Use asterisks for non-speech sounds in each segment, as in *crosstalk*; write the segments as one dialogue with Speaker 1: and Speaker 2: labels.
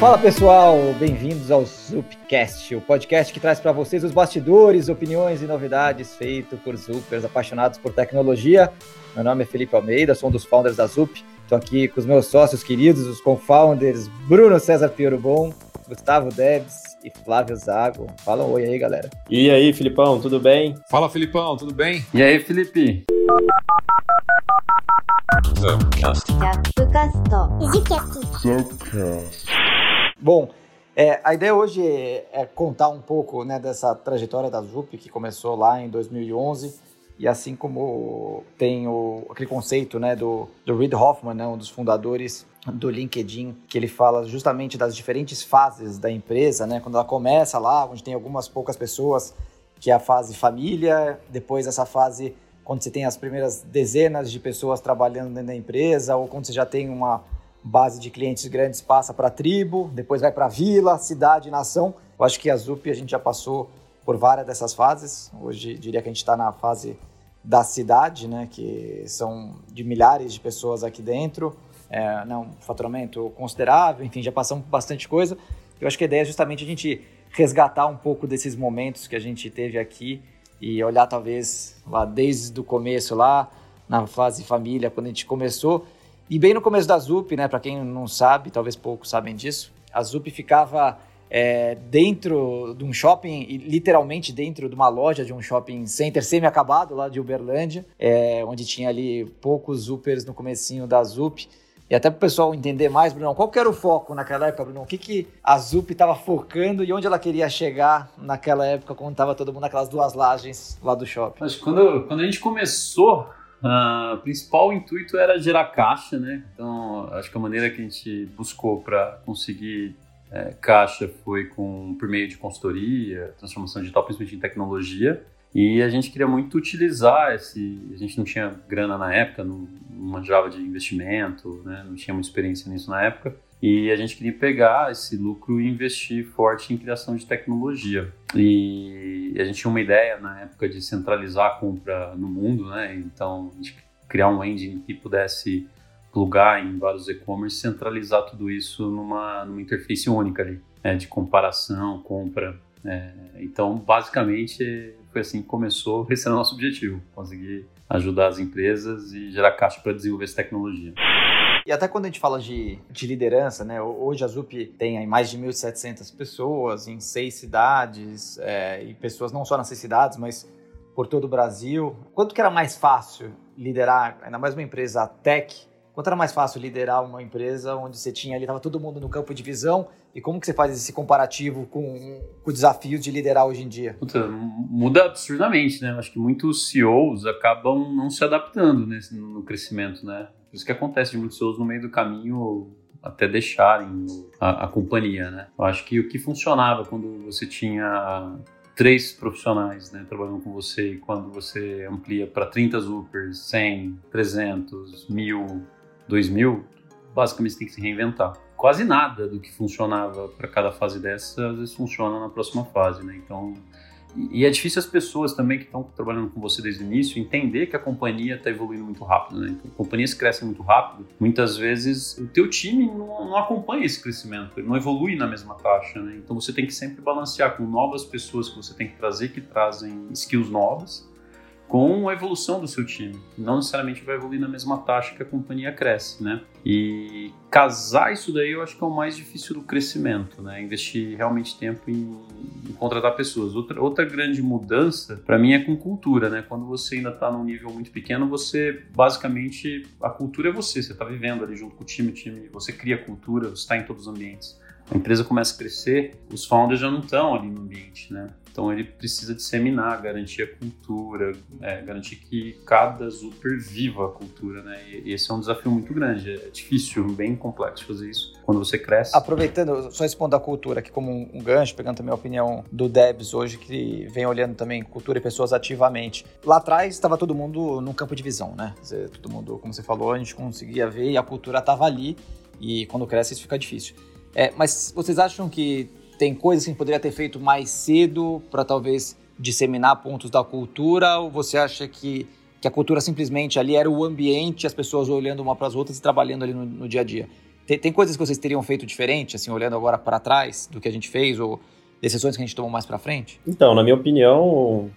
Speaker 1: Fala pessoal, bem-vindos ao Zupcast, o podcast que traz para vocês os bastidores, opiniões e novidades feito por Zupers apaixonados por tecnologia. Meu nome é Felipe Almeida, sou um dos founders da Zup. Estou aqui com os meus sócios queridos, os co-founders Bruno César Piero Bom, Gustavo Debs e Flávio Zago. Fala um oi aí, galera.
Speaker 2: E aí, Filipão, tudo bem?
Speaker 3: Fala, Filipão, tudo bem?
Speaker 4: E aí, Felipe?
Speaker 1: Bom, é, a ideia hoje é, contar um pouco né, dessa trajetória da Zup, que começou lá em 2011, e assim como tem o, aquele conceito né, do, do Reid Hoffman, né, um dos fundadores do LinkedIn, que ele fala justamente das diferentes fases da empresa, né, quando ela começa lá, onde tem algumas poucas pessoas, que é a fase família, depois essa fase quando você tem as primeiras dezenas de pessoas trabalhando dentro da empresa, ou quando você já tem uma base de clientes grandes passa para a tribo, depois vai para a vila, cidade, nação. Eu acho que a ZUP a gente já passou por várias dessas fases. Hoje diria que a gente está na fase da cidade, né, que são de milhares de pessoas aqui dentro, é, né, um faturamento considerável, enfim, já passamos bastante coisa. Eu acho que a ideia é justamente a gente resgatar um pouco desses momentos que a gente teve aqui e olhar talvez lá desde o começo lá na fase família, quando a gente começou, e bem no começo da ZUP, né, para quem não sabe, talvez poucos sabem disso, a ZUP ficava é, dentro de um shopping, literalmente dentro de uma loja de um shopping center semi-acabado lá de Uberlândia, é, onde tinha ali poucos Zupers no comecinho da ZUP. E até para o pessoal entender mais, Bruno, qual que era o foco naquela época, Bruno? O que, que a ZUP estava focando e onde ela queria chegar naquela época, quando estava todo mundo naquelas duas lajes lá do shopping?
Speaker 4: Que quando, quando a gente começou, Uh, o principal intuito era gerar caixa, né? Então, acho que a maneira que a gente buscou para conseguir é, caixa foi com por meio de consultoria, transformação digital, principalmente em tecnologia. E a gente queria muito utilizar esse. A gente não tinha grana na época, não, manjava de investimento, né? não tinha muita experiência nisso na época. E a gente queria pegar esse lucro e investir forte em criação de tecnologia. E a gente tinha uma ideia na época de centralizar a compra no mundo, né? Então, a gente criar um engine que pudesse plugar em vários e-commerce, centralizar tudo isso numa, numa interface única ali, né? de comparação, compra. É, então, basicamente, foi assim que começou. Esse era o nosso objetivo, conseguir ajudar as empresas e gerar caixa para desenvolver essa tecnologia.
Speaker 1: E até quando a gente fala de, de liderança, né? Hoje a ZUP tem mais de 1.700 pessoas em seis cidades, é, e pessoas não só nas seis cidades, mas por todo o Brasil. Quanto que era mais fácil liderar, ainda mais uma empresa tech, quanto era mais fácil liderar uma empresa onde você tinha ali, estava todo mundo no campo de visão, e como que você faz esse comparativo com, com o desafio de liderar hoje em dia?
Speaker 4: Puta, muda absurdamente, né? Acho que muitos CEOs acabam não se adaptando nesse, no crescimento, né? Por isso que acontece de muitos CEOs no meio do caminho até deixarem a, a, companhia, né? Eu acho que o que funcionava quando você tinha três profissionais né, trabalhando com você e quando você amplia para 30 Zupers, 100, 300, 1000, 2000, basicamente você tem que se reinventar. Quase nada do que funcionava para cada fase dessa, às vezes funciona na próxima fase, né? Então, e é difícil as pessoas também que estão trabalhando com você desde o início entender que a companhia está evoluindo muito rápido, né? Então, companhias crescem muito rápido. Muitas vezes o teu time não, não acompanha esse crescimento, ele não evolui na mesma taxa, né? Então você tem que sempre balancear com novas pessoas que você tem que trazer que trazem skills novas com a evolução do seu time. Não necessariamente vai evoluir na mesma taxa que a companhia cresce, né? E casar isso daí eu acho que é o mais difícil do crescimento, né? Investir realmente tempo em, em contratar pessoas. Outra, outra grande mudança para mim é com cultura, né? Quando você ainda está num nível muito pequeno, você basicamente a cultura é você, você está vivendo ali junto com o time, o time, você cria cultura, você está em todos os ambientes. A empresa começa a crescer, os founders já não estão ali no ambiente, né? Então ele precisa disseminar, garantir a cultura, é, garantir que cada super viva a cultura, né? E esse é um desafio muito grande, é difícil, bem complexo fazer isso quando você cresce.
Speaker 1: Aproveitando, só esse ponto da cultura aqui como um, gancho, pegando também a opinião do Debs hoje, que vem olhando também cultura e pessoas ativamente. Lá atrás estava todo mundo num campo de visão, né? Todo mundo, como você falou, a gente conseguia ver e a cultura estava ali e quando cresce isso fica difícil. É, mas vocês acham que tem coisas que poderia ter feito mais cedo para talvez disseminar pontos da cultura? Ou você acha que que a cultura simplesmente ali era o ambiente, as pessoas olhando uma para as outras e trabalhando ali no, no dia a dia. Tem, tem, coisas que vocês teriam feito diferente, assim, olhando agora para trás do que a gente fez ou decisões que a gente tomou mais para frente?
Speaker 2: Então, na minha opinião,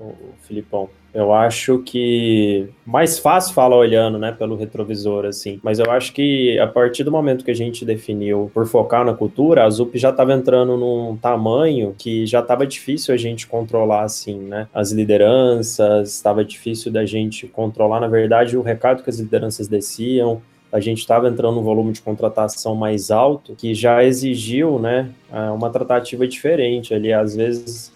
Speaker 2: o Filipão. Eu acho que mais fácil falar olhando, né, pelo retrovisor, assim. Mas eu acho que a partir do momento que a gente definiu por focar na cultura, a ZUP já estava entrando num tamanho que já estava difícil a gente controlar, assim, né? As lideranças, estava difícil da gente controlar, na verdade, o recado que as lideranças desciam, a gente estava entrando num volume de contratação mais alto, que já exigiu, né, uma tratativa diferente ali. Às vezes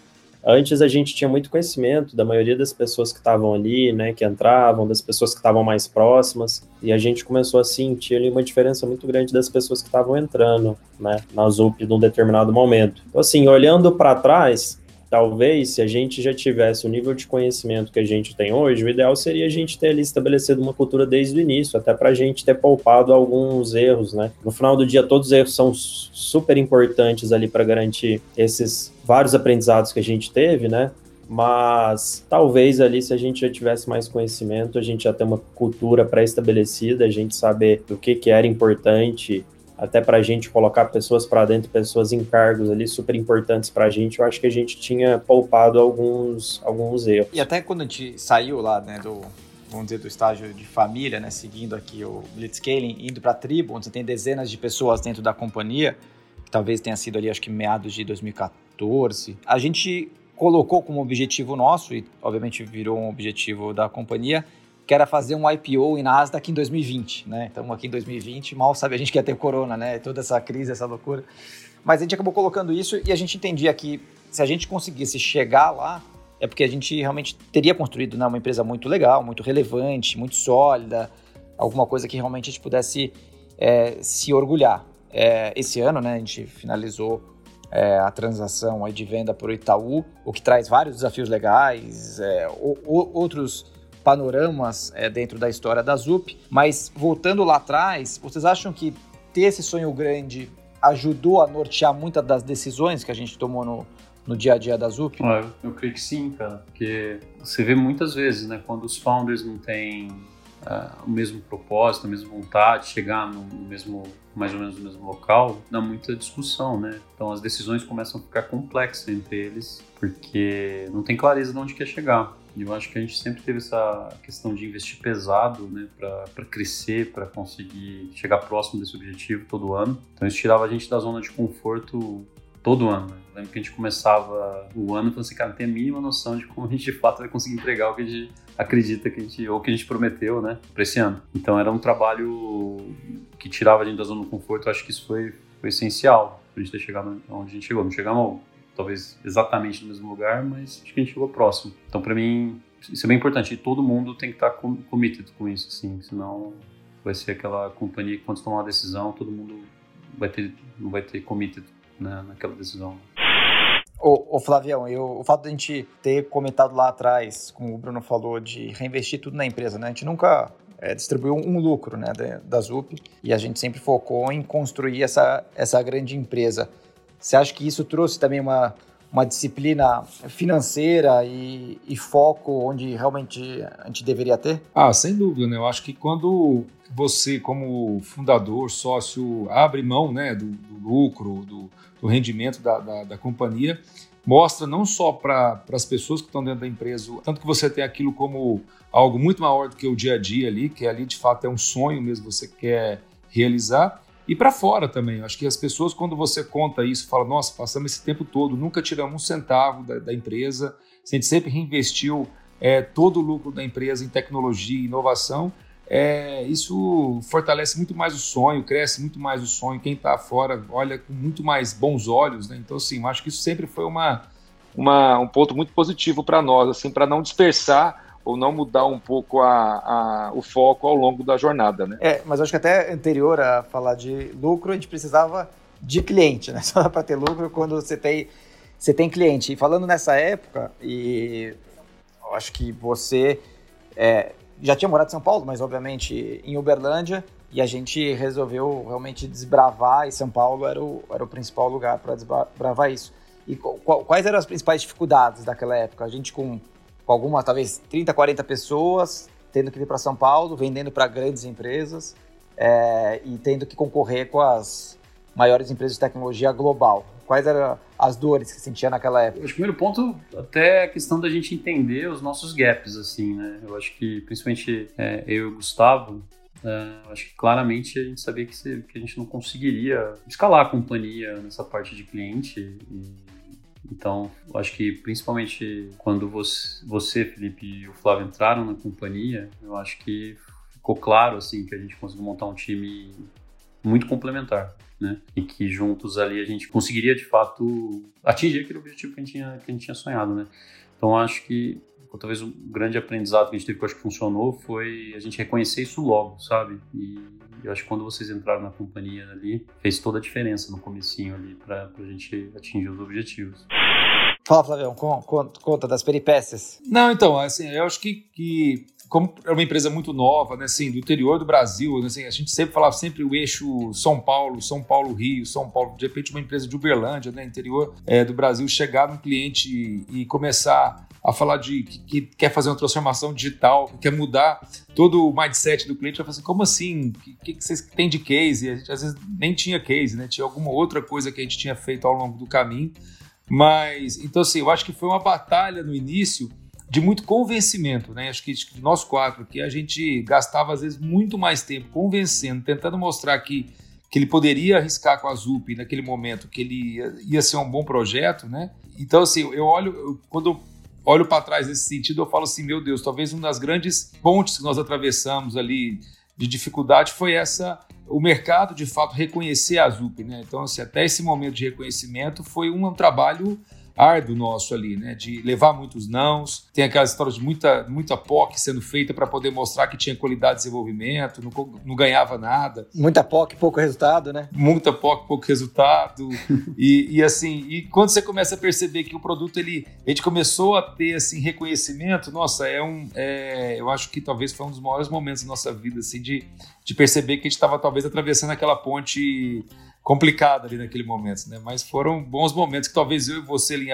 Speaker 2: Antes a gente tinha muito conhecimento da maioria das pessoas que estavam ali, né, que entravam, das pessoas que estavam mais próximas, e a gente começou a sentir ali uma diferença muito grande das pessoas que estavam entrando, né, na ZUP num determinado momento. Então, assim, olhando para trás, talvez se a gente já tivesse o nível de conhecimento que a gente tem hoje, o ideal seria a gente ter ali estabelecido uma cultura desde o início, até para a gente ter poupado alguns erros, né? No final do dia, todos os erros são super importantes ali para garantir esses vários aprendizados que a gente teve, né? Mas talvez ali, se a gente já tivesse mais conhecimento, a gente já ter uma cultura pré-estabelecida, a gente saber do que, que era importante até para a gente colocar pessoas para dentro, pessoas em cargos ali super importantes para a gente, eu acho que a gente tinha poupado alguns, alguns erros.
Speaker 1: E até quando a gente saiu lá, né, do, vamos dizer, do estágio de família, né, seguindo aqui o Blitzscaling, indo para a tribo, onde você tem dezenas de pessoas dentro da companhia, que talvez tenha sido ali, acho que meados de 2014, a gente colocou como objetivo nosso, e obviamente virou um objetivo da companhia, que era fazer um IPO em Nasdaq em 2020, né? Então aqui em 2020, mal sabe a gente que ia ter corona, né? Toda essa crise, essa loucura. Mas a gente acabou colocando isso e a gente entendia que se a gente conseguisse chegar lá, é porque a gente realmente teria construído né, uma empresa muito legal, muito relevante, muito sólida, alguma coisa que realmente a gente pudesse é, se orgulhar. É, esse ano, né, a gente finalizou é, a transação de venda por Itaú, o que traz vários desafios legais, é, o, o, outros panoramas é, dentro da história da ZUP. Mas voltando lá atrás, vocês acham que ter esse sonho grande ajudou a nortear muitas das decisões que a gente tomou no, no dia a dia da ZUP?
Speaker 4: Eu, eu creio que sim, cara. Porque você vê muitas vezes, né, quando os founders não têm uh, o mesmo propósito, a mesma vontade, de chegar no, mesmo, mais ou menos no mesmo local, dá muita discussão, né? Então as decisões começam a ficar complexas entre eles, porque não tem clareza de onde quer chegar. Eu acho que a gente sempre teve essa questão de investir pesado, né, para crescer, para conseguir chegar próximo desse objetivo todo ano. Então isso tirava a gente da zona de conforto todo ano. Né? Lembro que a gente começava o ano falando assim, cara, não tem a mínima noção de como a gente de fato vai conseguir entregar o que a gente acredita que a gente, ou que a gente prometeu, né, para esse ano. Então era um trabalho que tirava a gente da zona de conforto, eu acho que isso foi, foi essencial para a gente ter chegado onde a gente chegou. Não chegamos talvez exatamente no mesmo lugar, mas acho que a gente chegou próximo. Então, para mim, isso é bem importante. E todo mundo tem que estar tá committed com isso, assim, senão vai ser aquela companhia que quando tomar uma decisão, todo mundo vai ter, não vai ter committed né, naquela decisão.
Speaker 1: Ô, ô Flavião, eu, o fato de a gente ter comentado lá atrás, como o Bruno falou, de reinvestir tudo na empresa, né? A gente nunca é, distribuiu um lucro né, da, da ZUP e a gente sempre focou em construir essa, essa grande empresa. Você acha que isso trouxe também uma, uma disciplina financeira e, e, foco onde realmente a gente deveria ter?
Speaker 3: Ah, sem dúvida, né? Eu acho que quando você, como fundador, sócio, abre mão né, do, do lucro, do, do rendimento da, da, da, companhia, mostra não só para as pessoas que estão dentro da empresa, tanto que você tem aquilo como algo muito maior do que o dia a dia ali, que ali de fato é um sonho mesmo, você quer realizar, e para fora também. Acho que as pessoas, quando você conta isso, falam: nossa, passamos esse tempo todo, nunca tiramos um centavo da, da empresa, a gente sempre reinvestiu é, todo o lucro da empresa em tecnologia e inovação. É, isso fortalece muito mais o sonho, cresce muito mais o sonho. Quem está fora olha com muito mais bons olhos. Né? Então, assim, acho que isso sempre foi uma, uma um ponto muito positivo para nós, assim, para não dispersar ou não mudar um pouco a, a, o foco ao longo da jornada, né?
Speaker 1: É, mas acho que até anterior a falar de lucro, a gente precisava de cliente, né? *laughs* Só dá para ter lucro quando você tem, você tem cliente. E falando nessa época, e acho que você é, já tinha morado em São Paulo, mas obviamente em Uberlândia, e a gente resolveu realmente desbravar, e São Paulo era o, era o principal lugar para desbravar isso. E quais eram as principais dificuldades daquela época? A gente com com alguma, talvez 30, 40 pessoas, tendo que vir para São Paulo, vendendo para grandes empresas é, e tendo que concorrer com as maiores empresas de tecnologia global. Quais eram as dores que sentia naquela época?
Speaker 4: O primeiro ponto até a questão da gente entender os nossos gaps, assim, né? Eu acho que principalmente é, eu e o Gustavo, é, acho que claramente a gente sabia que, se, que, a gente não conseguiria escalar a companhia nessa parte de cliente. E, então, acho que principalmente quando você, você, Felipe e o Flávio entraram na companhia, eu acho que ficou claro assim que a gente conseguiu montar um time muito complementar. Né? E que juntos ali a gente conseguiria de fato atingir aquele objetivo que a gente tinha, que a gente tinha sonhado, né? Então acho que talvez um grande aprendizado que a gente teve que eu acho que funcionou foi a gente reconhecer isso logo, sabe? E eu acho que quando vocês entraram na companhia ali, fez toda a diferença no comecinho ali para a gente atingir os objetivos.
Speaker 1: Fala, Flavião, conta, conta das peripécias.
Speaker 3: Não, então, assim, eu acho que, que como é uma empresa muito nova, né, assim, do interior do Brasil, né, assim, a gente sempre falava sempre o eixo São Paulo, São Paulo Rio, São Paulo, de repente uma empresa de Uberlândia, né, interior é, do Brasil, chegar num cliente e, e começar a falar de que, que, quer fazer uma transformação digital, que quer mudar todo o mindset do cliente, vai falar assim, como assim? O que, que, vocês têm de case? A gente às vezes nem tinha case, né? Tinha alguma outra coisa que a gente tinha feito ao longo do caminho. Mas, então assim, eu acho que foi uma batalha no início de muito convencimento, né? Acho que, acho que nós quatro que a gente gastava às vezes muito mais tempo convencendo, tentando mostrar que que ele poderia arriscar com a ZUP naquele momento, que ele ia, ia ser um bom projeto, né? Então, assim, eu olho, eu, quando olho para trás nesse sentido, eu falo assim, meu Deus, talvez uma das grandes pontes que nós atravessamos ali de dificuldade foi essa o mercado de fato reconhecer a ZUP, né? Então, assim, até esse momento de reconhecimento foi um trabalho árduo nosso ali, né? De levar muitos nãos. Tem aquelas histórias de muita, muita POC sendo feita para poder mostrar que tinha qualidade de desenvolvimento, não, não ganhava nada.
Speaker 1: Muita POC, pouco resultado, né?
Speaker 3: Muita POC, pouco resultado. *laughs* e, e, assim, e quando você começa a perceber que o produto, ele, a gente começou a ter, assim, reconhecimento, nossa, é um, é, eu acho que talvez foi um dos maiores momentos da nossa vida, assim, de, de perceber que a gente estava talvez atravessando aquela ponte complicado ali naquele momento, né? Mas foram bons momentos que talvez eu e você ali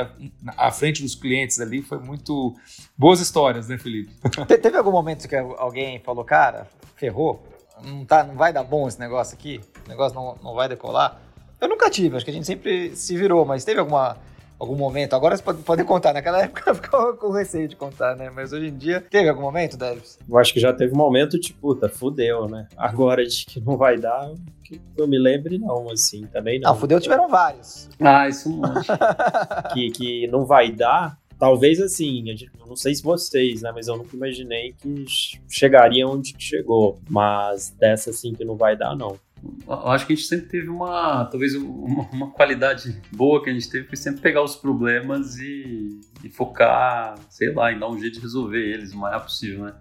Speaker 3: à frente dos clientes ali foi muito boas histórias, né, Felipe? *laughs*
Speaker 1: Te, teve algum momento que alguém falou, cara, ferrou, não tá, não vai dar bom esse negócio aqui, o negócio não, não vai decolar? Eu nunca tive, acho que a gente sempre se virou, mas teve alguma algum momento. Agora você pode, pode *laughs* contar. Naquela época ficou com receio de contar, né? Mas hoje em dia, teve algum momento, Davis?
Speaker 2: Eu acho que já teve um momento de puta, fudeu, né? Agora de que não vai dar, que eu me lembre, não, assim, também não.
Speaker 1: Ah, fudeu tiveram vários.
Speaker 4: Ah, isso não. *laughs*
Speaker 2: que, que não vai dar. Talvez assim, eu não sei se vocês, né? Mas eu nunca imaginei que chegaria onde chegou. Mas dessa assim que não vai dar, não
Speaker 4: eu acho que a gente sempre teve uma, talvez uma, uma, qualidade boa que a gente teve foi sempre pegar os problemas e, e, focar, sei lá, em dar um jeito de resolver eles o mais possível, né?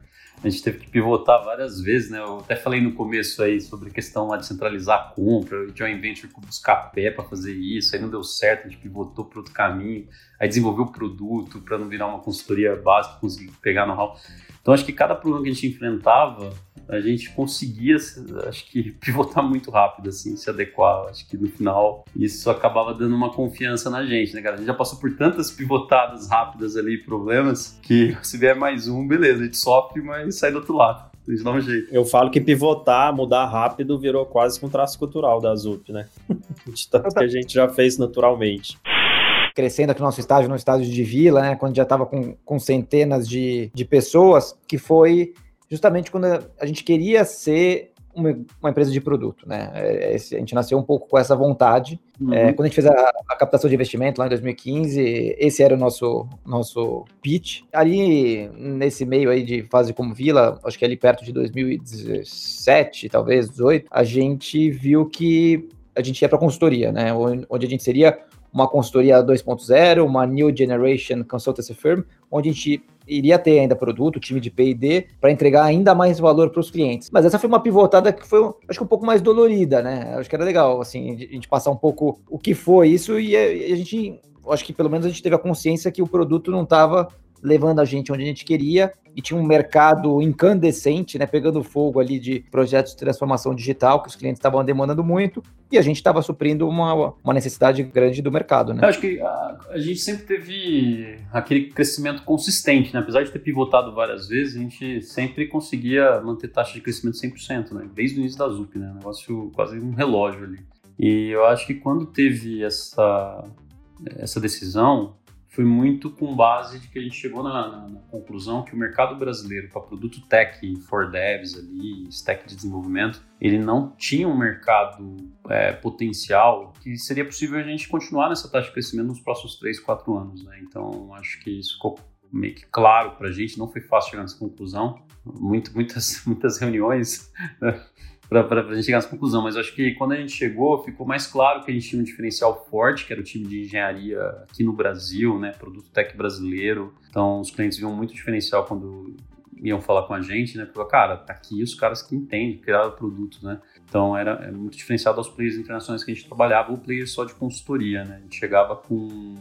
Speaker 4: A gente teve que pivotar várias vezes, né? Eu até falei no começo aí sobre a questão lá de centralizar a compra, de joint venture buscar pé para fazer isso, aí não deu certo, a gente pivotou para outro caminho, aí desenvolveu o produto para não virar uma consultoria básica, conseguir pegar know-how. Então acho que cada problema que a gente enfrentava, a gente conseguia, acho que, *laughs* pivotar muito rápido, assim, se adequar. Acho que no final isso acabava dando uma confiança na gente, né, cara? A gente já passou por tantas pivotadas rápidas ali, problemas, que *laughs* se vier mais um, beleza, a gente sofre, mas sai do outro lado. Gente dá um jeito.
Speaker 2: Eu falo que pivotar, mudar rápido, virou quase que um traço cultural da ZUP, né? *laughs* De tanto que a gente já fez naturalmente
Speaker 1: crescendo aqui no nosso estádio, no estádio de Vila, né, quando já estava com, com centenas de, de pessoas, que foi justamente quando a gente queria ser uma, uma, empresa de produto, né? É, a gente nasceu um pouco com essa vontade. Uhum. É, quando a gente fez a, a, captação de investimento lá em 2015, esse era o nosso, nosso pitch. Ali, nesse meio aí de fase como Vila, acho que ali perto de 2017, talvez, 18, a gente viu que a gente ia para consultoria, né? Onde a gente seria uma consultoria 2.0, uma New Generation Consultancy Firm, onde a gente iria ter ainda produto, time de P&D, para entregar ainda mais valor para os clientes. Mas essa foi uma pivotada que foi, acho que um pouco mais dolorida, né? Acho que era legal, assim, a gente passar um pouco o que foi isso e a, gente, acho que pelo menos a gente teve a consciência que o produto não estava levando a gente onde a gente queria e tinha um mercado incandescente, né, pegando fogo ali de projetos de transformação digital que os clientes estavam demandando muito e a gente estava suprindo uma, uma necessidade grande do mercado, né?
Speaker 4: Eu acho que a, a, gente sempre teve aquele crescimento consistente, né? Apesar de ter pivotado várias vezes, a gente sempre conseguia manter taxa de crescimento 100%, né? Desde o início da ZUP, né? Um negócio quase um relógio ali. E eu acho que quando teve essa, essa decisão, foi muito com base de que a gente chegou na, na, conclusão que o mercado brasileiro para produto tech for devs ali, stack de desenvolvimento, ele não tinha um mercado é, potencial que seria possível a gente continuar nessa taxa de crescimento nos próximos 3, 4 anos. Né? Então, acho que isso ficou meio que claro para a gente, não foi fácil chegar nessa conclusão, Muito, muitas, *laughs* muitas reuniões né? Para a gente chegar nessa conclusão, mas acho que quando a gente chegou, ficou mais claro que a gente tinha um diferencial forte, que era o time de engenharia aqui no Brasil, né, produto tech brasileiro. Então, os clientes viam muito diferencial quando iam falar com a gente, né, porque, cara, tá aqui os caras que entendem, criaram o produto, né. Então, era, era muito diferenciado aos players internacionais que a gente trabalhava, o player só de consultoria, né. A gente chegava com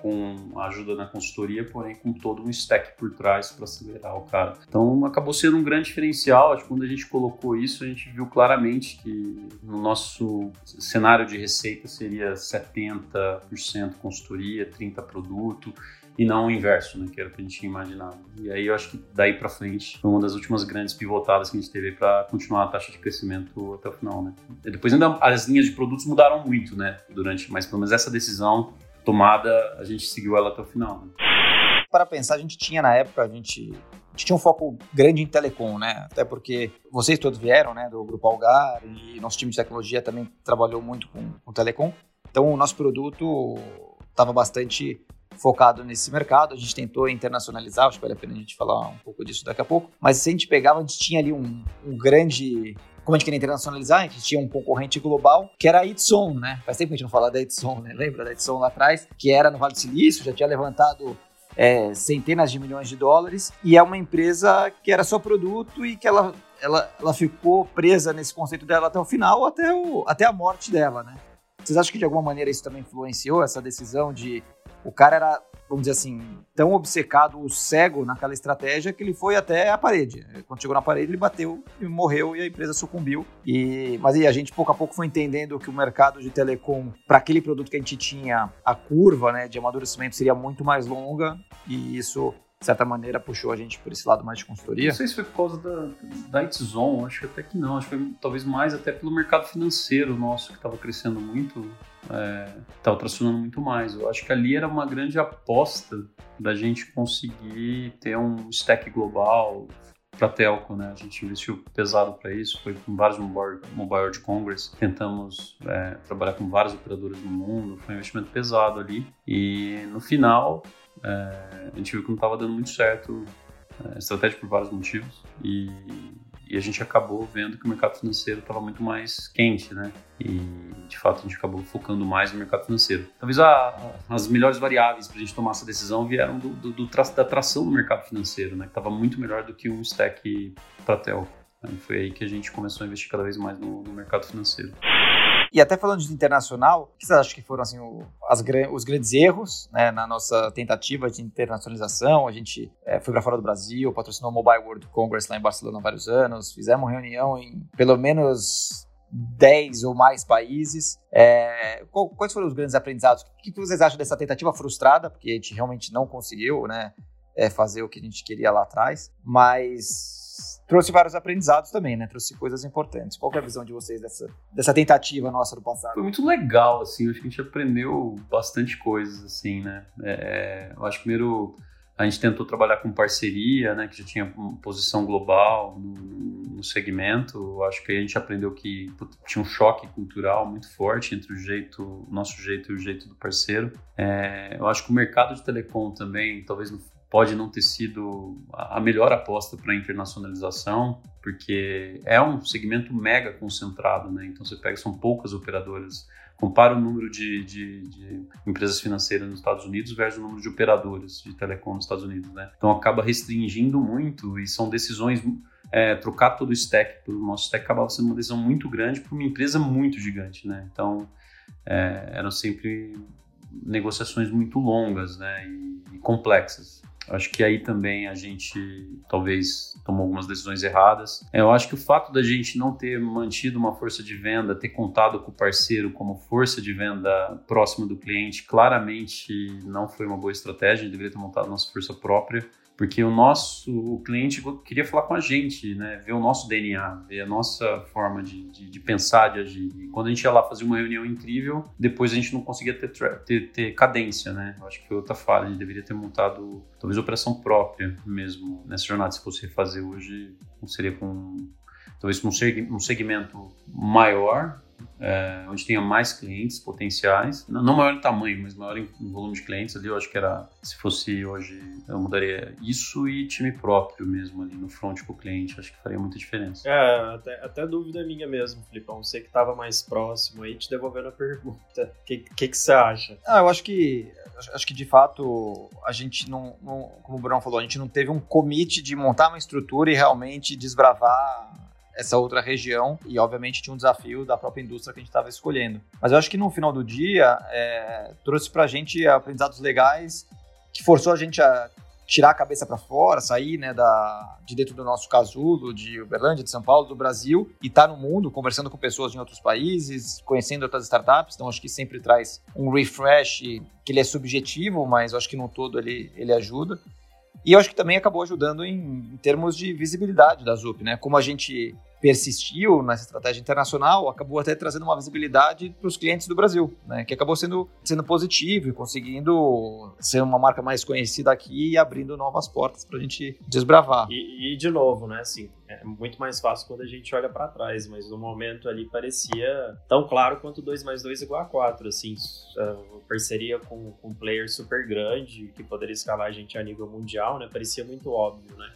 Speaker 4: com a ajuda na consultoria, porém com todo um stack por trás para acelerar o cara. Então acabou sendo um grande diferencial. Acho que quando a gente colocou isso, a gente viu claramente que no nosso cenário de receita seria 70% consultoria, 30% produto e não o inverso, né, que era o que a gente tinha imaginado. E aí eu acho que daí para frente foi uma das últimas grandes pivotadas que a gente teve para continuar a taxa de crescimento até o final, né. E depois ainda as linhas de produtos mudaram muito, né, durante, mas pelo menos essa decisão tomada, a gente seguiu ela até o final. Né?
Speaker 1: Para pensar, a gente tinha na época, a gente, a gente tinha um foco grande em telecom, né? Até porque vocês todos vieram, né, do Grupo Algar e nosso time de tecnologia também trabalhou muito com, com telecom. Então, o nosso produto estava bastante focado nesse mercado. A gente tentou internacionalizar, acho que vale a pena a gente falar um pouco disso daqui a pouco. Mas se a gente pegava, a gente tinha ali um, um grande como a gente queria internacionalizar, a gente tinha um concorrente global, que era a Itson, né? Faz tempo que a gente não fala da Itson, né? Lembra da Itson lá atrás? Que era no Vale do Silício, já tinha levantado é, centenas de milhões de dólares, e é uma empresa que era só produto e que ela, ela, ela ficou presa nesse conceito dela até o final, até, o, até a morte dela, né? Vocês acham que de alguma maneira isso também influenciou essa decisão de o cara era vamos dizer assim, tão obcecado, cego naquela estratégia que ele foi até a parede. Quando chegou na parede, ele bateu e morreu e a empresa sucumbiu. E, mas aí a gente pouco a pouco foi entendendo que o mercado de telecom, para aquele produto que a gente tinha, a curva né, de amadurecimento seria muito mais longa e isso de certa maneira, puxou a gente por esse lado mais de consultoria?
Speaker 4: Não sei se foi por causa da, da Itzon, acho que até que não. Acho que foi talvez mais até pelo mercado financeiro nosso, que estava crescendo muito, estava é, tracionando muito mais. Eu acho que ali era uma grande aposta da gente conseguir ter um stack global para telco, né? A gente investiu pesado para isso, foi com vários Mobile, World Congress, tentamos é, trabalhar com vários operadores no mundo, foi um investimento pesado ali. E no final, é, a gente viu que não estava dando muito certo é, estratégia por vários motivos e, e, a gente acabou vendo que o mercado financeiro estava muito mais quente, né? E de fato a gente acabou focando mais no mercado financeiro. Talvez a, as melhores variáveis para a gente tomar essa decisão vieram do, do, do tra da tração no mercado financeiro, né? Que estava muito melhor do que um stack para telco. Né? Foi aí que a gente começou a investir cada vez mais no, no mercado financeiro.
Speaker 1: E até falando de internacional, o que vocês acham que foram assim, o, as, os grandes erros né, na nossa tentativa de internacionalização? A gente é, foi para fora do Brasil, patrocinou o Mobile World Congress lá em Barcelona há vários anos, fizemos reunião em pelo menos 10 ou mais países. É, quais foram os grandes aprendizados? O que vocês acham dessa tentativa frustrada? Porque a gente realmente não conseguiu né, é, fazer o que a gente queria lá atrás, mas trouxe vários aprendizados também, né? Trouxe coisas importantes. Qual é a visão de vocês dessa, dessa tentativa nossa do passado?
Speaker 4: Foi muito legal, assim. Acho que a gente aprendeu bastante coisas, assim, né? É, eu acho que primeiro a gente tentou trabalhar com parceria, né? Que já tinha uma posição global no, no segmento. Eu acho que a gente aprendeu que tinha um choque cultural muito forte entre o jeito, nosso jeito e o jeito do parceiro. É, eu acho que o mercado de telecom também, talvez no pode não ter sido a melhor aposta para internacionalização, porque é um segmento mega concentrado, né? Então você pega, são poucas operadoras. Compara o número de, de, de, empresas financeiras nos Estados Unidos versus o número de operadoras de telecom nos Estados Unidos, né? Então acaba restringindo muito e são decisões. É, trocar todo o stack o nosso stack acabava sendo uma decisão muito grande para uma empresa muito gigante, né? Então é, eram sempre negociações muito longas, né? E, e complexas. Acho que aí também a gente talvez tomou algumas decisões erradas. Eu acho que o fato da gente não ter mantido uma força de venda, ter contado com o parceiro como força de venda próxima do cliente, claramente não foi uma boa estratégia. A gente deveria ter montado nossa força própria porque o nosso o cliente queria falar com a gente, né? ver o nosso DNA, ver a nossa forma de, de, de, pensar, de agir. E quando a gente ia lá fazer uma reunião incrível, depois a gente não conseguia ter, ter, ter cadência, né? Eu acho que foi outra falha, a gente deveria ter montado talvez operação própria mesmo nessa jornada. Se fosse refazer hoje, seria com talvez um segmento maior, é, onde tenha mais clientes potenciais, não, maior em tamanho, mas maior em, em, volume de clientes ali, eu acho que era, se fosse hoje, eu mudaria isso e time próprio mesmo ali no front com o cliente, acho que faria muita diferença.
Speaker 2: É, até, até dúvida minha mesmo, Filipão, você que estava mais próximo aí, te devolvendo a pergunta, o *laughs* que, que, que você acha?
Speaker 1: Ah, eu acho que, acho que de fato, a gente não, não, como o Bruno falou, a gente não teve um commit de montar uma estrutura e realmente desbravar essa outra região e, obviamente, tinha um desafio da própria indústria que a gente estava escolhendo. Mas eu acho que no final do dia é, trouxe para a gente aprendizados legais que forçou a gente a tirar a cabeça para fora, sair né, da, de dentro do nosso casulo, de Uberlândia, de São Paulo, do Brasil, e estar tá no mundo, conversando com pessoas em outros países, conhecendo outras startups. Então, acho que sempre traz um refresh que ele é subjetivo, mas acho que no todo ele, ele ajuda. E acho que também acabou ajudando em, em termos de visibilidade da ZUP, né? Como a gente persistiu nessa estratégia internacional, acabou até trazendo uma visibilidade para os clientes do Brasil, né? Que acabou sendo, sendo positivo e conseguindo ser uma marca mais conhecida aqui e abrindo novas portas para a gente desbravar.
Speaker 2: E, e, de novo, né? Assim, é muito mais fácil quando a gente olha para trás, mas no momento ali parecia tão claro quanto 2 mais 2 igual a 4, assim, parceria com, com um player super grande que poderia escalar a gente a nível mundial, né? Parecia muito óbvio, né?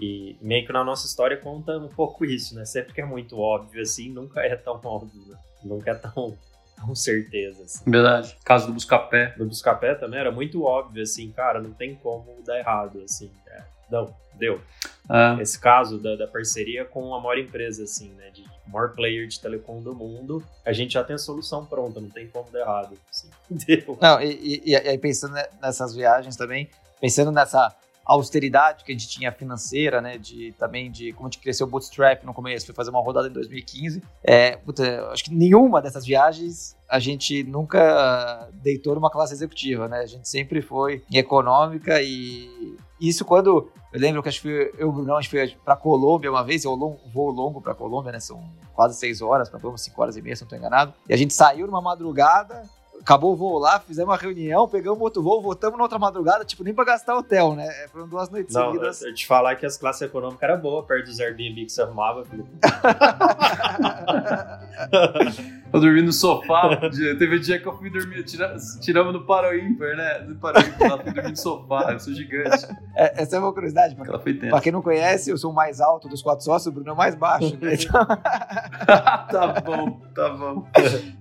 Speaker 2: E meio que na nossa história conta um pouco isso, né? Sempre que é muito óbvio assim, nunca é tão óbvio, né? Nunca é tão, tão certeza. Assim.
Speaker 4: Verdade. Caso do Buscapé.
Speaker 2: Do Buscapé também era muito óbvio, assim, cara, não tem como dar errado, assim. É, não, deu. Ah. Esse caso da, da, parceria com a maior empresa, assim, né? De maior player de telecom do mundo, a gente já tem a solução pronta, não tem como dar errado. Assim. *laughs* Deu.
Speaker 1: Não, e, e, e aí pensando nessas viagens também, pensando nessa austeridade que a gente tinha financeira, né, de também de como a gente cresceu o bootstrap no começo, foi fazer uma rodada em 2015. É, puta, acho que nenhuma dessas viagens a gente nunca deitou numa classe executiva, né? A gente sempre foi econômica e isso quando eu lembro que acho que eu o Brunão, a gente foi para Colômbia uma vez, eu voo longo para Colômbia, né? São quase seis horas, para cinco horas e meia, se não estou enganado. E a gente saiu numa madrugada, acabou o voo lá, fizemos uma reunião, pegamos outro voo, voltamos na outra madrugada, tipo, nem pra gastar hotel, né? Foram duas noites
Speaker 2: Não,
Speaker 1: seguidas.
Speaker 2: Eu te falar que as classes econômicas eram boas, perto dos Airbnb que você arrumava, *laughs* *laughs*
Speaker 4: eu dormi no sofá. Teve um dia que eu fui dormir, tira, tiramos no Paroímper, né? No Paroímper, eu fui dormir no sofá, eu sou gigante.
Speaker 1: É, essa é uma curiosidade, pra, pra quem não conhece, eu sou o mais alto dos quatro sócios, o Bruno é o mais baixo. Né? Então... *laughs*
Speaker 4: tá bom, tá bom.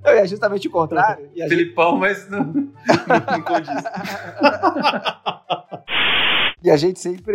Speaker 1: Eu, é justamente o contrário.
Speaker 4: E a Filipão, gente... mas não, não condiz. *laughs*
Speaker 1: E a gente sempre,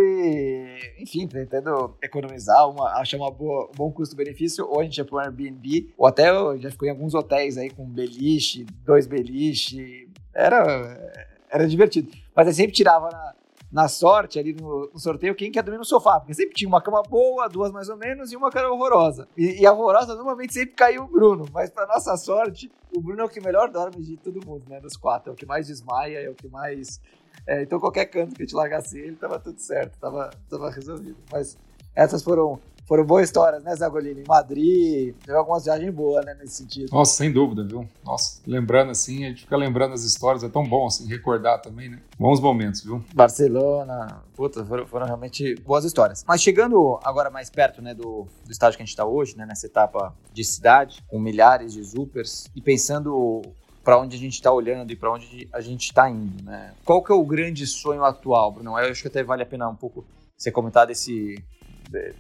Speaker 1: enfim, tentando economizar, uma, achar uma boa, um bom custo-benefício, ou a gente ia para um Airbnb, ou até já ficou em alguns hotéis aí com beliche, dois beliche, era, era divertido. Mas eu sempre tirava na, na sorte ali no, no, sorteio quem quer dormir no sofá, porque sempre tinha uma cama boa, duas mais ou menos, e uma era horrorosa. E, e a horrorosa normalmente sempre caiu o Bruno, mas para nossa sorte, o Bruno é o que melhor dorme de todo mundo, né? Dos quatro, é o que mais desmaia, é o que mais é, então qualquer canto que a gente largasse ele, tava tudo certo, tava, tava resolvido. Mas essas foram, foram boas histórias, né, Zagolini? Madrid, teve algumas viagens boas, né, nesse sentido.
Speaker 3: Nossa, sem dúvida, viu? Nossa, lembrando assim, a gente fica lembrando as histórias, é tão bom assim, recordar também, né? Bons momentos, viu?
Speaker 1: Barcelona, puta, foram, foram realmente boas histórias. Mas chegando agora mais perto, né, do, do estágio que a gente está hoje, né, nessa etapa de cidade, com milhares de supers, e pensando para onde a gente está olhando e para onde a gente está indo, né? Qual que é o grande sonho atual, Bruno? Eu acho que até vale a pena um pouco você comentar desse,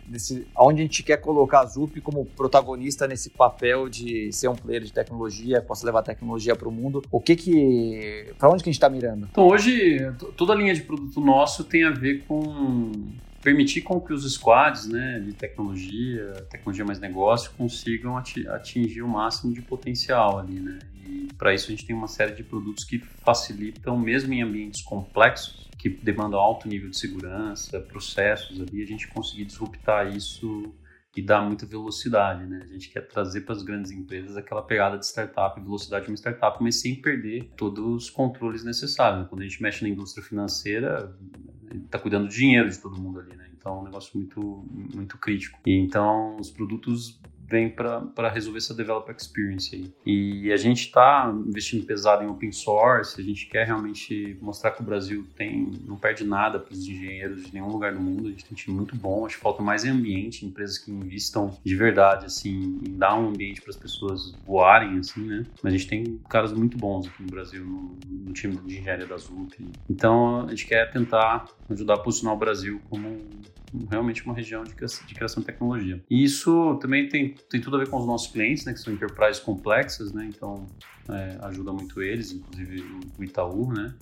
Speaker 1: desse onde a gente quer colocar a Zup como protagonista nesse papel de ser um player de tecnologia, possa levar a tecnologia para o mundo. O que que, para onde que a gente está mirando?
Speaker 4: Então hoje toda a linha de produto nosso tem a ver com permitir com que os squads né, de tecnologia, tecnologia mais negócio, consigam atingir o máximo de potencial ali, né? E para isso a gente tem uma série de produtos que facilitam, mesmo em ambientes complexos, que demandam alto nível de segurança, processos ali, a gente conseguir disruptar isso e dar muita velocidade, né? A gente quer trazer para as grandes empresas aquela pegada de startup, velocidade de uma startup, mas sem perder todos os controles necessários. Quando a gente mexe na indústria financeira, está cuidando do dinheiro de todo mundo ali, né? Então é um negócio muito, muito crítico. E então os produtos vem para resolver essa developer experience aí. E a gente está investindo pesado em open source, a gente quer realmente mostrar que o Brasil tem não perde nada para os engenheiros de nenhum lugar do mundo, a gente tem time muito bom, acho que falta mais ambiente, empresas que investam de verdade, assim, em dar um ambiente para as pessoas voarem, assim, né? Mas a gente tem caras muito bons aqui no Brasil, no, no time de engenharia da ZUP. Então, a gente quer tentar ajudar a posicionar o Brasil como realmente uma região de criação, de criação de tecnologia. E isso também tem, tem tudo a ver com os nossos clientes, né, que são enterprises complexas, né, então é, ajuda muito eles, inclusive o Itaú, né,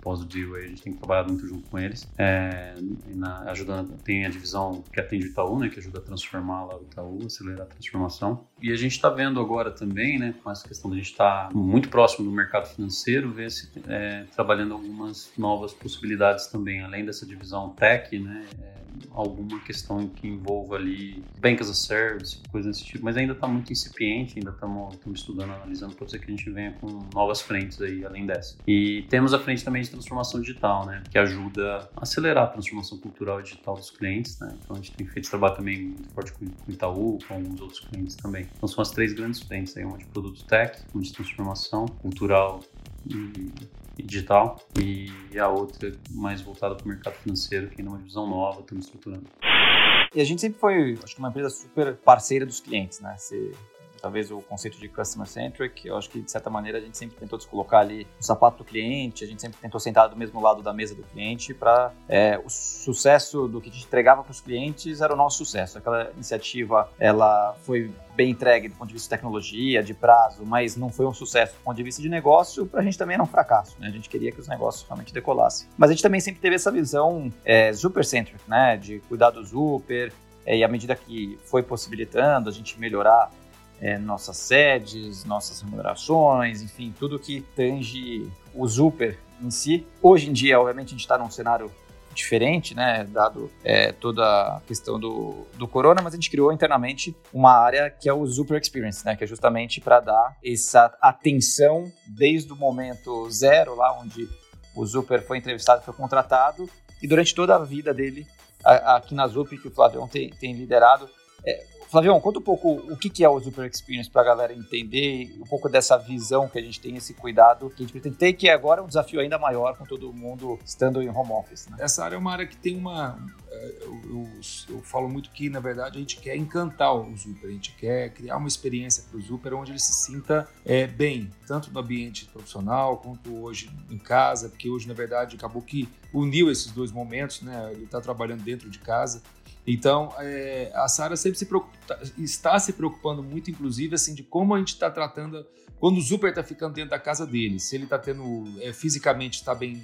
Speaker 4: pós o deal a gente tem trabalhado muito junto com eles. É, na, ajudando, tem a divisão que atende o Itaú, né, que ajuda a transformar lá o Itaú, acelerar a transformação. E a gente está vendo agora também, né, com essa questão de a gente estar tá muito próximo do mercado financeiro, ver se é, trabalhando algumas novas possibilidades também, além dessa divisão tech, né, é, alguma questão que envolva ali bank as a service, coisa desse tipo, mas ainda está muito incipiente, ainda estamos estudando, analisando, pode ser que a gente venha com novas frentes aí, além dessa. E temos a frente também de transformação digital, né, que ajuda a acelerar a transformação cultural e digital dos clientes, né, então a gente tem feito trabalho também muito forte com o Itaú, com alguns outros clientes também. Então são as três grandes frentes aí, uma de produto tech, uma de transformação cultural e digital e a outra mais voltada para o mercado financeiro, que é uma divisão nova, estamos estruturando.
Speaker 1: E a gente sempre foi, acho que uma empresa super parceira dos clientes, né? Se talvez o conceito de customer centric, eu acho que de certa maneira a gente sempre tentou se colocar ali no sapato do cliente, a gente sempre tentou sentar do mesmo lado da mesa do cliente para é, o sucesso do que a gente entregava para os clientes era o nosso sucesso. Aquela iniciativa, ela foi bem entregue do ponto de vista de tecnologia, de prazo, mas não foi um sucesso do ponto de vista de negócio, para a gente também era um fracasso. Né? A gente queria que os negócios realmente decolassem. Mas a gente também sempre teve essa visão é, super-centric, né? de cuidar do super, é, e à medida que foi possibilitando a gente melhorar é, nossas sedes, nossas remunerações, enfim, tudo que tange o Zuper em si. Hoje em dia, obviamente, a gente está num cenário diferente, né, dado é, toda a questão do, do corona, mas a gente criou internamente uma área que é o Super Experience, né, que é justamente para dar essa atenção desde o momento zero, lá onde o Super foi entrevistado, foi contratado, e durante toda a vida dele aqui na Zup, que o Flávio tem, tem liderado, é, Flavião, conta um pouco o que é o Super Experience para a galera entender um pouco dessa visão que a gente tem, esse cuidado que a gente pretende ter, que agora é um desafio ainda maior com todo mundo estando em home office. Né?
Speaker 3: Essa área é uma área que tem uma. É, eu, eu, eu, falo muito que, na verdade, a gente quer encantar o Super, a gente quer criar uma experiência para o Super onde ele se sinta é, bem, tanto no ambiente profissional quanto hoje em casa, porque hoje, na verdade, acabou que uniu esses dois momentos, né? Ele está trabalhando dentro de casa. Então, é, a Sara sempre se preocupa, está se preocupando muito, inclusive, assim, de como a gente está tratando quando o Zuper está ficando dentro da casa dele. Se ele está tendo, é, fisicamente, está bem,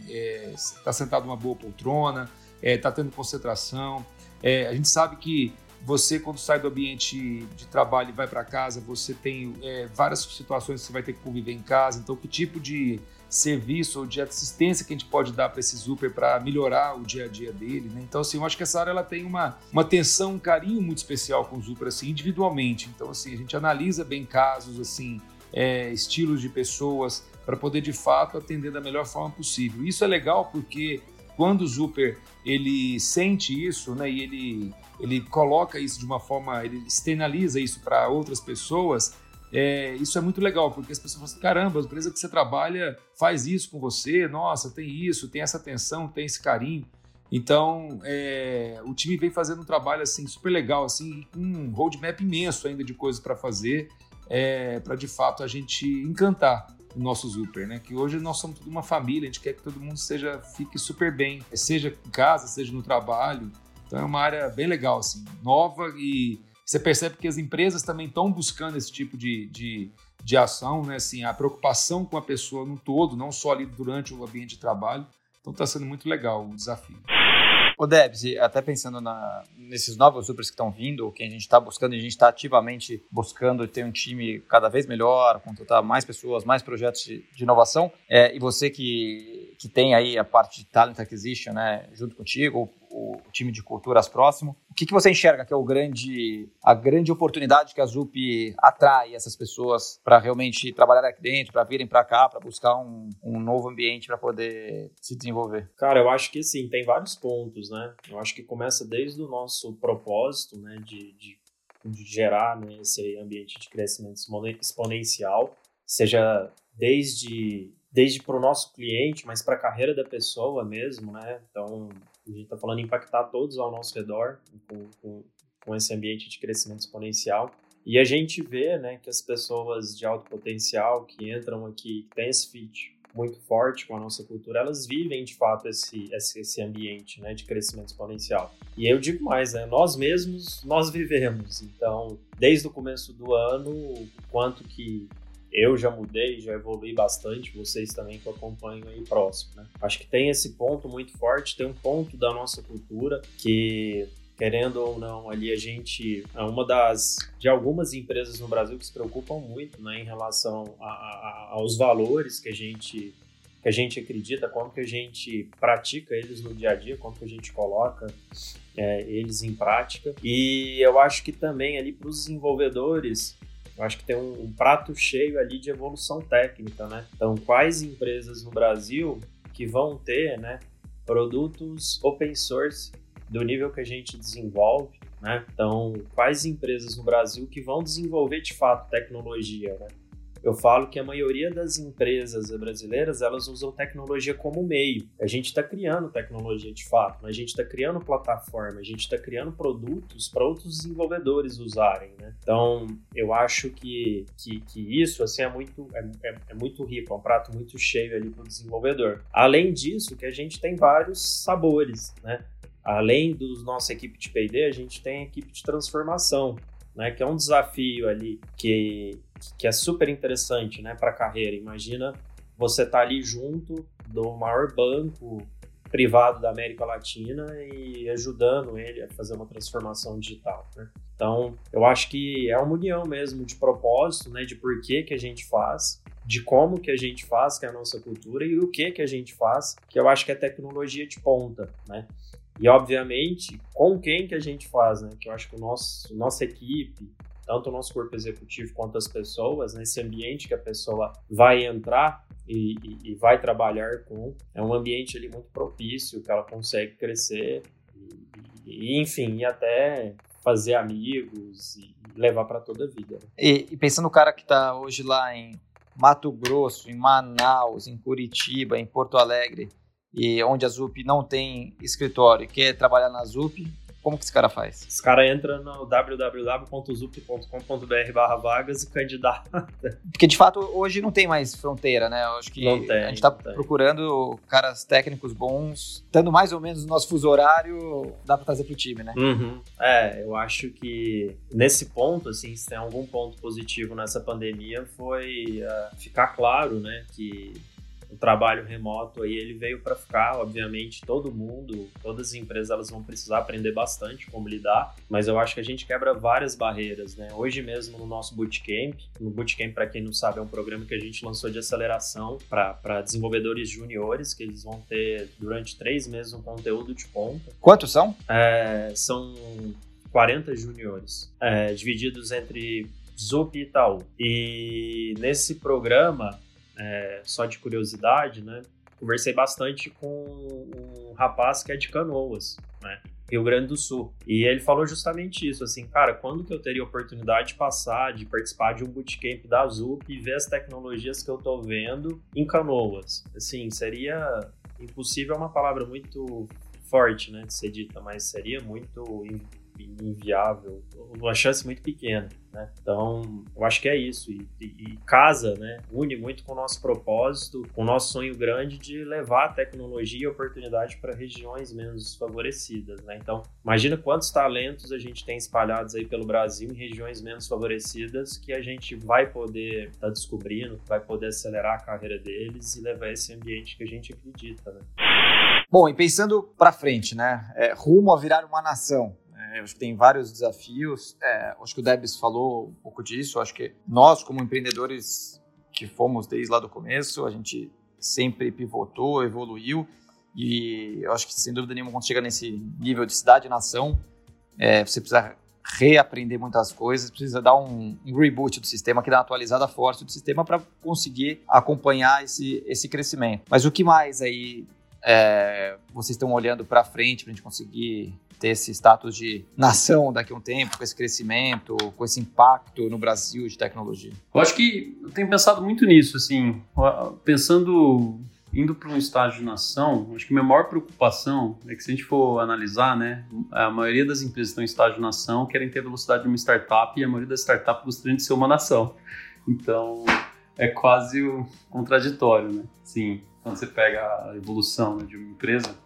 Speaker 3: está é, sentado numa boa poltrona, está é, tendo concentração. É, a gente sabe que você, quando sai do ambiente de trabalho e vai para casa, você tem é, várias situações que você vai ter que conviver em casa. Então, que tipo de serviço ou de assistência que a gente pode dar para esse super para melhorar o dia a dia dele, né? Então, assim, eu acho que essa área ela tem uma, uma atenção, um carinho muito especial com o super, assim, individualmente. Então, assim, a gente analisa bem casos, assim, é, estilos de pessoas para poder, de fato, atender da melhor forma possível. Isso é legal porque quando o super ele sente isso, né, e ele ele coloca isso de uma forma, ele externaliza isso para outras pessoas, é, isso é muito legal, porque as pessoas falam assim, caramba, a empresa que você trabalha faz isso com você, nossa, tem isso, tem essa atenção, tem esse carinho. Então, é, o time vem fazendo um trabalho assim super legal, assim, com um roadmap imenso ainda de coisas para fazer, é, para de fato a gente encantar o nosso super, né? Que hoje nós somos uma família, a gente quer que todo mundo seja fique super bem, seja em casa, seja no trabalho. Então é uma área bem legal, assim, nova e você percebe que as empresas também estão buscando esse tipo de, de, de ação, né? Assim, a preocupação com a pessoa no todo, não só ali durante o ambiente de trabalho. Então está sendo muito legal o desafio.
Speaker 1: Ô Debs, até pensando na, nesses novos supers que estão vindo, que a gente está buscando, e a gente está ativamente buscando ter um time cada vez melhor, contratar mais pessoas, mais projetos de, de inovação, é, e você que que tem aí a parte de talent acquisition, né, junto contigo, o, o time de culturas próximo. O que, que você enxerga que é o grande, a grande oportunidade que a ZUP atrai essas pessoas para realmente trabalhar aqui dentro, para virem para cá, para buscar um, um novo ambiente para poder se desenvolver?
Speaker 2: Cara, eu acho que sim, tem vários pontos, né? Eu acho que começa desde o nosso propósito, né, de, de, de gerar né, esse ambiente de crescimento exponencial, seja desde desde para o nosso cliente, mas para a carreira da pessoa mesmo, né? Então, a gente está falando impactar todos ao nosso redor com, com, com, esse ambiente de crescimento exponencial. E a gente vê, né, que as pessoas de alto potencial que entram aqui, que têm esse fit muito forte com a nossa cultura, elas vivem de fato esse, esse, esse ambiente né, de crescimento exponencial. E eu digo mais, né, nós mesmos, nós vivemos. Então, desde o começo do ano, o quanto que eu já mudei, já evolui bastante, vocês também que acompanham aí próximo, né? Acho que tem esse ponto muito forte, tem um ponto da nossa cultura que querendo ou não, ali a gente é uma das de algumas empresas no Brasil que se preocupam muito, né, em relação a, a, aos valores que a gente que a gente acredita, como que a gente pratica eles no dia a dia, como que a gente coloca é, eles em prática. E eu acho que também ali para os desenvolvedores eu acho que tem um, um, prato cheio ali de evolução técnica, né? Então, quais empresas no Brasil que vão ter, né, produtos open source do nível que a gente desenvolve, né? Então, quais empresas no Brasil que vão desenvolver de fato tecnologia, né? Eu falo que a maioria das empresas brasileiras elas usam tecnologia como meio. A gente está criando tecnologia de fato, né? a gente está criando plataforma, a gente está criando produtos para outros desenvolvedores usarem. Né? Então, eu acho que, que, que, isso assim é muito é, é, é muito rico, é um prato muito cheio ali para o desenvolvedor. Além disso, que a gente tem vários sabores, né? Além dos nossa equipe de P&D, a gente tem a equipe de transformação, né? Que é um desafio ali que que é super interessante, né, para a carreira. Imagina você estar tá ali junto do maior banco privado da América Latina e ajudando ele a fazer uma transformação digital. Né? Então, eu acho que é uma união mesmo de propósito, né, de por que que a gente faz, de como que a gente faz, que é a nossa cultura, e o que que a gente faz, que eu acho que é tecnologia de ponta, né? E, obviamente, com quem que a gente faz, né? Que eu acho que o nosso, nossa equipe, tanto o nosso corpo executivo quanto as pessoas, nesse ambiente que a pessoa vai entrar e, e, e vai trabalhar com, é um ambiente ali muito propício, que ela consegue crescer e, e enfim, e até fazer amigos e levar para toda a vida. Né?
Speaker 1: E, e, pensando no cara que está hoje lá em Mato Grosso, em Manaus, em Curitiba, em Porto Alegre, e onde a ZUP não tem escritório quer trabalhar na ZUP, como que esse cara faz?
Speaker 2: Esse cara entra no www.zup.com.br barra vagas e candidata.
Speaker 1: Porque de fato hoje não tem mais fronteira, né? Eu acho que tem, a gente está procurando caras técnicos bons, estando mais ou menos no nosso fuso horário, dá para trazer pro time, né?
Speaker 2: Uhum. É, eu acho que nesse ponto, assim, se tem algum ponto positivo nessa pandemia foi uh, ficar claro, né, que o trabalho remoto aí ele veio para ficar, obviamente todo mundo, todas as empresas elas vão precisar aprender bastante como lidar, mas eu acho que a gente quebra várias barreiras, né? Hoje mesmo no nosso bootcamp, no bootcamp para quem não sabe é um programa que a gente lançou de aceleração para desenvolvedores juniores que eles vão ter durante três meses um conteúdo de ponta.
Speaker 1: Quantos são?
Speaker 2: É, são 40 juniores, é, divididos entre Zup e Itaú. E nesse programa é, só de curiosidade, né? Conversei bastante com um rapaz que é de Canoas, né? Rio Grande do Sul. E ele falou justamente isso, assim, cara, quando que eu teria oportunidade de passar, de participar de um bootcamp da Azul e ver as tecnologias que eu tô vendo em Canoas? Assim, seria impossível é uma palavra muito forte, né, de ser dita, mas seria muito inviável, uma chance muito pequena, né? Então, eu acho que é isso e, e, casa, né? Une muito com o nosso propósito, com o nosso sonho grande de levar tecnologia e oportunidade para regiões menos favorecidas, né? Então, imagina quantos talentos a gente tem espalhados aí pelo Brasil em regiões menos favorecidas que a gente vai poder estar tá descobrindo, vai poder acelerar a carreira deles e levar esse ambiente que a gente acredita, né?
Speaker 1: Bom, e pensando para frente, né? É, rumo a virar uma nação. Acho que tem vários desafios. É, acho que o Debs falou um pouco disso. Acho que nós, como empreendedores que fomos desde lá do começo, a gente sempre pivotou, evoluiu, e eu acho que, sem dúvida nenhuma, quando chega nesse nível de cidade-nação, é, você precisa reaprender muitas coisas, precisa dar um, um, reboot do sistema, que dá uma atualizada forte do sistema para conseguir acompanhar esse, esse crescimento. Mas o que mais aí é, vocês estão olhando para frente para a gente conseguir ter esse status de nação daqui a um tempo, com esse crescimento, com esse impacto no Brasil de tecnologia?
Speaker 4: Eu acho que eu tenho pensado muito nisso, assim, pensando indo para um estágio de nação, acho que minha maior preocupação é que se a gente for analisar, né, a maioria das empresas que estão em estágio de nação querem ter a velocidade de uma startup e a maioria das startups gostaria de ser uma nação. Então, é quase o contraditório, né? Sim, quando você pega a evolução né, de uma empresa.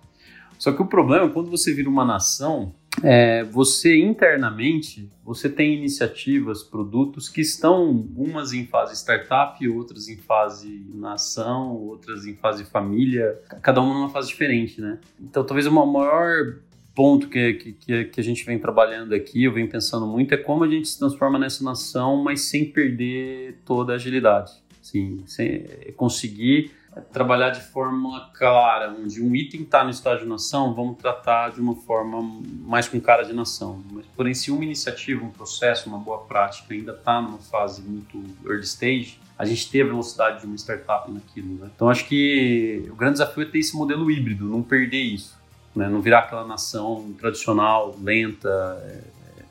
Speaker 4: Só que o problema é quando você vira uma nação, é, você internamente você tem iniciativas, produtos que estão umas em fase startup, outras em fase nação, outras em fase família, cada uma numa fase diferente, né? Então talvez o maior ponto que, que, que a gente vem trabalhando aqui, eu venho pensando muito, é como a gente se transforma nessa nação, mas sem perder toda a agilidade. Sim, sem, é conseguir trabalhar de forma clara, onde um item está no estágio nação, vamos tratar de uma forma mais com cara de nação. Mas, porém, se uma iniciativa, um processo, uma boa prática ainda está numa fase muito early stage, a gente ter a velocidade de uma startup naquilo. Né? Então, acho que o grande desafio é ter esse modelo híbrido, não perder isso. Né? Não virar aquela nação tradicional, lenta. É, é.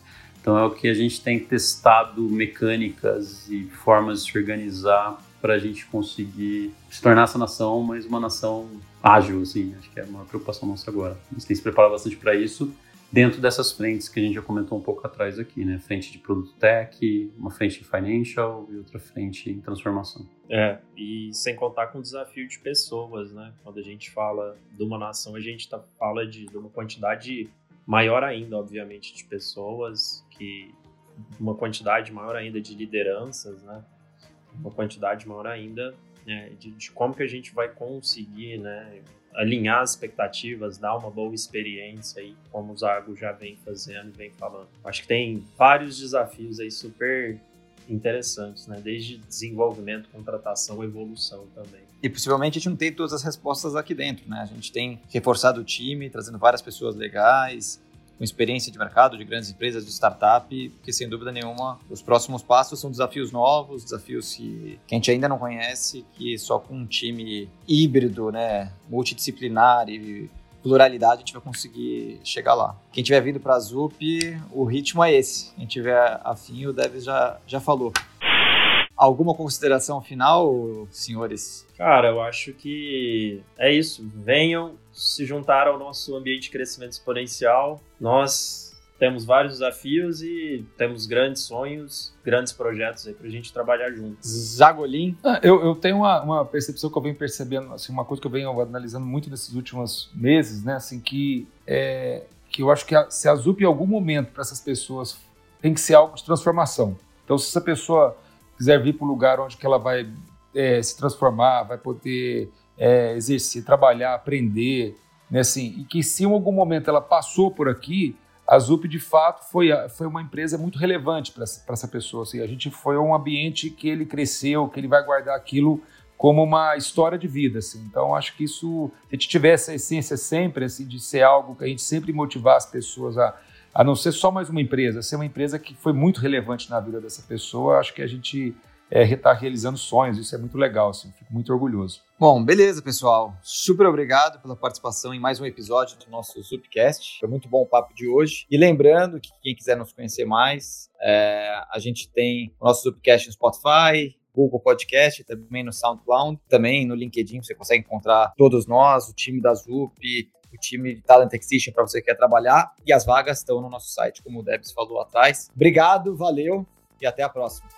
Speaker 4: então, é o que a gente tem testado mecânicas e formas de se organizar para a gente conseguir se tornar essa nação, mas uma nação ágil, assim, acho que é uma preocupação nossa agora. A gente tem se preparado bastante para isso dentro dessas frentes que a gente já comentou um pouco atrás aqui, né? Frente de produto tech, uma frente em financial e outra frente em transformação.
Speaker 2: É, e sem contar com o desafio de pessoas, né? Quando a gente fala de uma nação, a gente tá, fala de, de uma quantidade maior ainda, obviamente, de pessoas, que uma quantidade maior ainda de lideranças, né? Uma quantidade maior ainda né, de, de, como que a gente vai conseguir né, alinhar as expectativas, dar uma boa experiência aí, como o Zago já vem fazendo, vem falando. Acho que tem vários desafios aí super interessantes, né? Desde desenvolvimento, contratação, evolução também.
Speaker 1: E possivelmente a gente não tem todas as respostas aqui dentro, né? A gente tem reforçado o time, trazendo várias pessoas legais, com experiência de mercado, de grandes empresas, de startup, porque sem dúvida nenhuma os próximos passos são desafios novos, desafios que, que a gente ainda não conhece, que só com um time híbrido, né, multidisciplinar e pluralidade a gente vai conseguir chegar lá. Quem tiver vindo para a ZUP, o ritmo é esse. Quem tiver afim, o Deves já, já falou. Alguma consideração final, senhores?
Speaker 2: Cara, eu acho que é isso. Venham se juntar ao nosso ambiente de crescimento exponencial. Nós temos vários desafios e temos grandes sonhos, grandes projetos aí pra gente trabalhar juntos.
Speaker 1: Zagolin?
Speaker 3: Ah, eu, eu tenho uma, uma, percepção que eu venho percebendo, assim, uma coisa que eu venho analisando muito nesses últimos meses, né, assim, que, é, que eu acho que a, se a ZUP em algum momento para essas pessoas tem que ser algo de transformação. Então, se essa pessoa quiser vir para um lugar onde que ela vai é, se transformar, vai poder é, exercer, trabalhar, aprender, né, assim, e que se em algum momento ela passou por aqui, a ZUP de fato foi, foi uma empresa muito relevante para essa, pessoa. Assim, a gente foi um ambiente que ele cresceu, que ele vai guardar aquilo como uma história de vida. Assim. Então, acho que isso, se a gente tiver essa essência sempre, assim, de ser algo que a gente sempre motivar as pessoas a, a não ser só mais uma empresa, ser uma empresa que foi muito relevante na vida dessa pessoa, acho que a gente é, está realizando sonhos, isso é muito legal, assim, fico muito orgulhoso.
Speaker 1: Bom, beleza, pessoal. Super obrigado pela participação em mais um episódio do nosso Subcast. Foi muito bom o papo de hoje. E lembrando que quem quiser nos conhecer mais, é, a gente tem o nosso Subcast no Spotify, Google Podcast, também no SoundCloud, também no LinkedIn você consegue encontrar todos nós, o time da ZUP, o time de Talent Acquisition para você que quer trabalhar e as vagas estão no nosso site, como o Debs falou atrás. Obrigado, valeu e até a próxima.